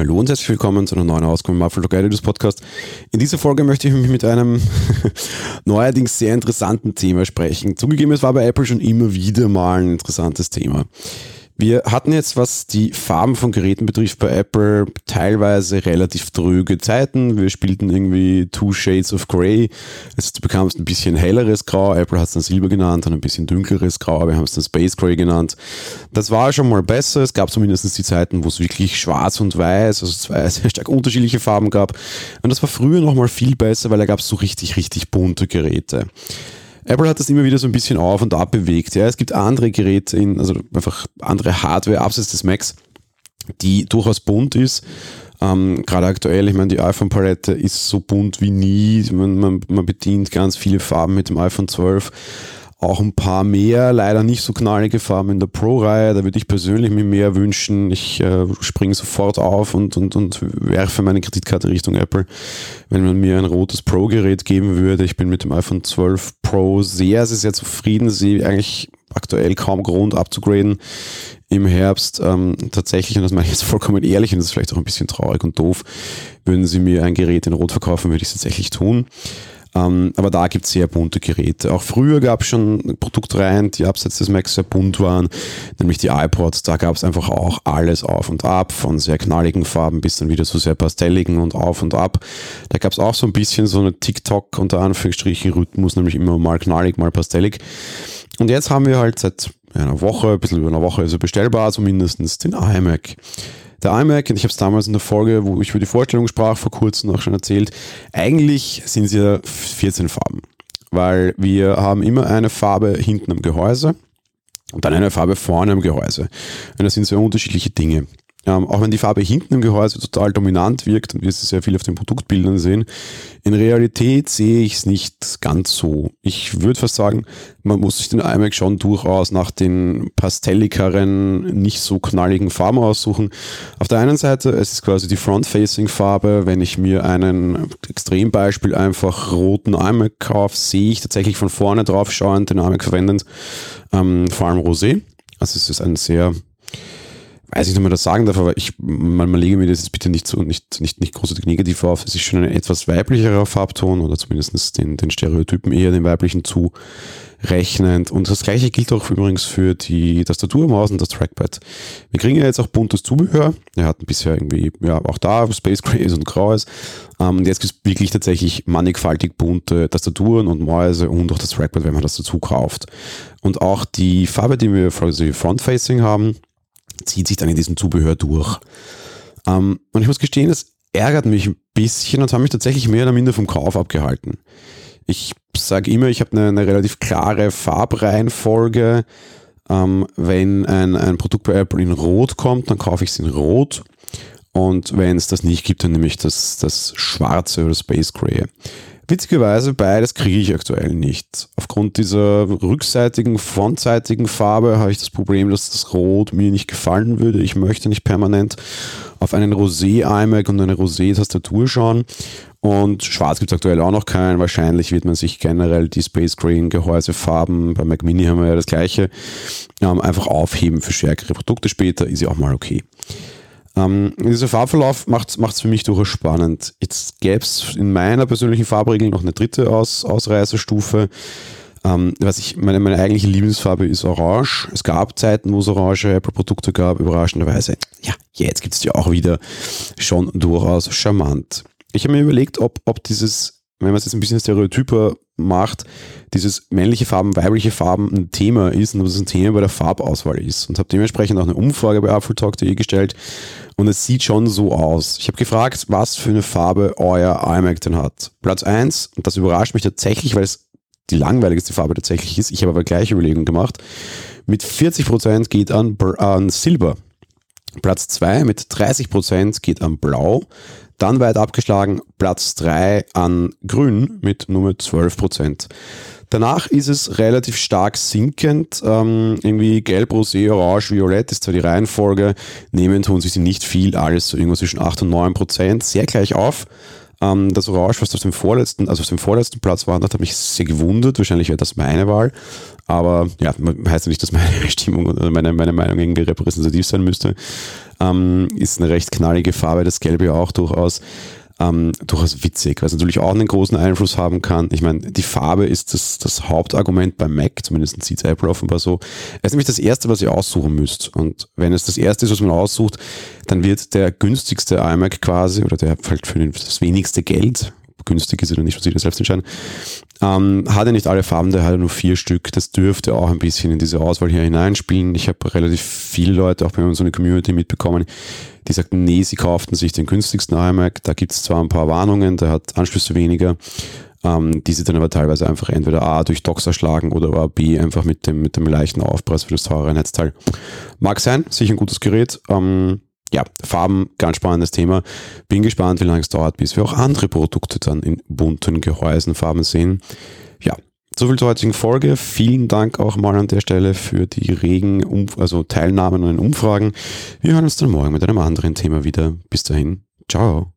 Hallo und herzlich willkommen zu einer neuen Ausgabe im Muffle Editors Podcast. In dieser Folge möchte ich mich mit einem neuerdings sehr interessanten Thema sprechen. Zugegeben, es war bei Apple schon immer wieder mal ein interessantes Thema. Wir hatten jetzt, was die Farben von Geräten betrifft, bei Apple teilweise relativ trüge Zeiten. Wir spielten irgendwie Two Shades of Grey. Du bekamst ein bisschen helleres Grau. Apple hat es dann Silber genannt, dann ein bisschen dunkleres Grau. Wir haben es dann Space Grey genannt. Das war schon mal besser. Es gab zumindest die Zeiten, wo es wirklich schwarz und weiß, also zwei sehr stark unterschiedliche Farben gab. Und das war früher noch mal viel besser, weil da gab es so richtig, richtig bunte Geräte. Apple hat das immer wieder so ein bisschen auf und ab bewegt. Ja, es gibt andere Geräte, in, also einfach andere Hardware abseits des Macs, die durchaus bunt ist. Ähm, Gerade aktuell, ich meine, die iPhone-Palette ist so bunt wie nie. Man, man, man bedient ganz viele Farben mit dem iPhone 12 auch ein paar mehr, leider nicht so knallige Farben in der Pro-Reihe. Da würde ich persönlich mir mehr wünschen. Ich äh, springe sofort auf und, und, und werfe meine Kreditkarte Richtung Apple, wenn man mir ein rotes Pro-Gerät geben würde. Ich bin mit dem iPhone 12 Pro sehr, sehr, sehr zufrieden. Sie eigentlich aktuell kaum Grund abzugraden im Herbst. Ähm, tatsächlich, und das meine ich jetzt vollkommen ehrlich, und das ist vielleicht auch ein bisschen traurig und doof, würden Sie mir ein Gerät in Rot verkaufen, würde ich es tatsächlich tun. Ähm, aber da gibt es sehr bunte Geräte. Auch früher gab es schon Produktreihen, die abseits des Macs sehr bunt waren, nämlich die iPods. Da gab es einfach auch alles auf und ab, von sehr knalligen Farben bis dann wieder zu sehr pastelligen und auf und ab. Da gab es auch so ein bisschen so eine TikTok unter Anführungsstrichen Rhythmus, nämlich immer mal knallig, mal pastellig. Und jetzt haben wir halt seit einer Woche, ein bisschen über einer Woche er bestellbar, zumindest den iMac. Der iMac, und ich habe es damals in der Folge, wo ich über die Vorstellung sprach, vor kurzem auch schon erzählt, eigentlich sind es ja 14 Farben. Weil wir haben immer eine Farbe hinten am Gehäuse und dann eine Farbe vorne am Gehäuse. Und das sind sehr unterschiedliche Dinge. Ähm, auch wenn die Farbe hinten im Gehäuse total dominant wirkt und wir es sehr viel auf den Produktbildern sehen, in Realität sehe ich es nicht ganz so. Ich würde fast sagen, man muss sich den iMac schon durchaus nach den pastellikeren, nicht so knalligen Farben aussuchen. Auf der einen Seite, es ist quasi die Front-Facing-Farbe. Wenn ich mir einen Extrembeispiel einfach roten iMac kaufe, sehe ich tatsächlich von vorne drauf schauend den iMac verwendend, ähm, vor allem Rosé. Also es ist ein sehr weiß ich nicht, ob man das sagen darf, aber ich, man, man lege mir das jetzt bitte nicht so, nicht, nicht, nicht großartig negativ auf. Es ist schon ein etwas weiblicherer Farbton oder zumindest den, den Stereotypen eher den weiblichen zurechnend. Und das gleiche gilt auch übrigens für die Tastatur, Maus und das Trackpad. Wir kriegen ja jetzt auch buntes Zubehör. Wir hatten bisher irgendwie, ja, auch da Space Grays und Graues. Ähm, und jetzt gibt es wirklich tatsächlich mannigfaltig bunte Tastaturen und Mäuse und auch das Trackpad, wenn man das dazu kauft. Und auch die Farbe, die wir für Front-Facing haben, zieht sich dann in diesem Zubehör durch. Ähm, und ich muss gestehen, es ärgert mich ein bisschen und hat mich tatsächlich mehr oder minder vom Kauf abgehalten. Ich sage immer, ich habe eine, eine, relativ klare Farbreihenfolge. Ähm, wenn ein, ein Produkt bei Apple in Rot kommt, dann kaufe ich es in Rot. Und wenn es das nicht gibt, dann nehme ich das, das Schwarze oder Space Gray. Witzigerweise, beides kriege ich aktuell nicht. Aufgrund dieser rückseitigen, frontseitigen Farbe habe ich das Problem, dass das Rot mir nicht gefallen würde. Ich möchte nicht permanent auf einen Rosé-iMac und eine Rosé-Tastatur schauen. Und schwarz gibt es aktuell auch noch keinen. Wahrscheinlich wird man sich generell die Space Green Gehäusefarben, bei Mac Mini haben wir ja das gleiche, ähm, einfach aufheben für stärkere Produkte später. Ist ja auch mal okay. Ähm, dieser Farbverlauf macht es für mich durchaus spannend. Jetzt gäbe es in meiner persönlichen Farbregel noch eine dritte Aus, Ausreißerstufe. Ähm, was ich, meine, meine eigentliche Lieblingsfarbe ist Orange. Es gab Zeiten, wo es orange Apple-Produkte gab, überraschenderweise. Ja, jetzt gibt es die auch wieder schon durchaus charmant. Ich habe mir überlegt, ob, ob dieses wenn man es jetzt ein bisschen stereotyper macht, dieses männliche Farben, weibliche Farben ein Thema ist und ob es ein Thema bei der Farbauswahl ist. Und habe dementsprechend auch eine Umfrage bei AppleTalk.de gestellt und es sieht schon so aus. Ich habe gefragt, was für eine Farbe euer iMac denn hat. Platz 1, und das überrascht mich tatsächlich, weil es die langweiligste Farbe tatsächlich ist. Ich habe aber gleiche Überlegung gemacht. Mit 40% geht an, an Silber. Platz 2 mit 30% geht an Blau. Dann weit abgeschlagen Platz 3 an Grün mit nur 12 Prozent. Danach ist es relativ stark sinkend. Ähm, irgendwie Gelb, Rosé, Orange, Violett ist zwar die Reihenfolge. Nehmen tun sie nicht viel, alles so irgendwo zwischen 8 und 9 Prozent. Sehr gleich auf. Ähm, das Orange, was auf dem vorletzten, also auf dem vorletzten Platz war, das hat mich sehr gewundert. Wahrscheinlich wäre das meine Wahl. Aber ja, heißt ja nicht, dass meine Stimmung oder meine, meine Meinung irgendwie repräsentativ sein müsste. Ähm, ist eine recht knallige Farbe, das Gelbe auch durchaus ähm, durchaus witzig, was natürlich auch einen großen Einfluss haben kann. Ich meine, die Farbe ist das, das Hauptargument beim Mac, zumindest sieht Apple offenbar so. Es ist nämlich das erste, was ihr aussuchen müsst. Und wenn es das erste ist, was man aussucht, dann wird der günstigste iMac quasi, oder der halt für das wenigste Geld, günstig ist oder nicht, muss ich das selbst entscheiden, ähm, hat er nicht alle Farben, der hat nur vier Stück. Das dürfte auch ein bisschen in diese Auswahl hier hineinspielen. Ich habe relativ viele Leute auch bei uns in der Community mitbekommen, die sagten, nee, sie kauften sich den günstigsten iMac. Da gibt es zwar ein paar Warnungen, der hat Anschlüsse weniger, ähm, die sie dann aber teilweise einfach entweder A durch Docs erschlagen oder B einfach mit dem, mit dem leichten Aufpreis für das teure Netzteil. Mag sein, sicher ein gutes Gerät. Ähm, ja, Farben, ganz spannendes Thema. Bin gespannt, wie lange es dauert, bis wir auch andere Produkte dann in bunten Gehäusenfarben sehen. Ja, soviel zur heutigen Folge. Vielen Dank auch mal an der Stelle für die regen um also Teilnahmen den Umfragen. Wir hören uns dann morgen mit einem anderen Thema wieder. Bis dahin, ciao.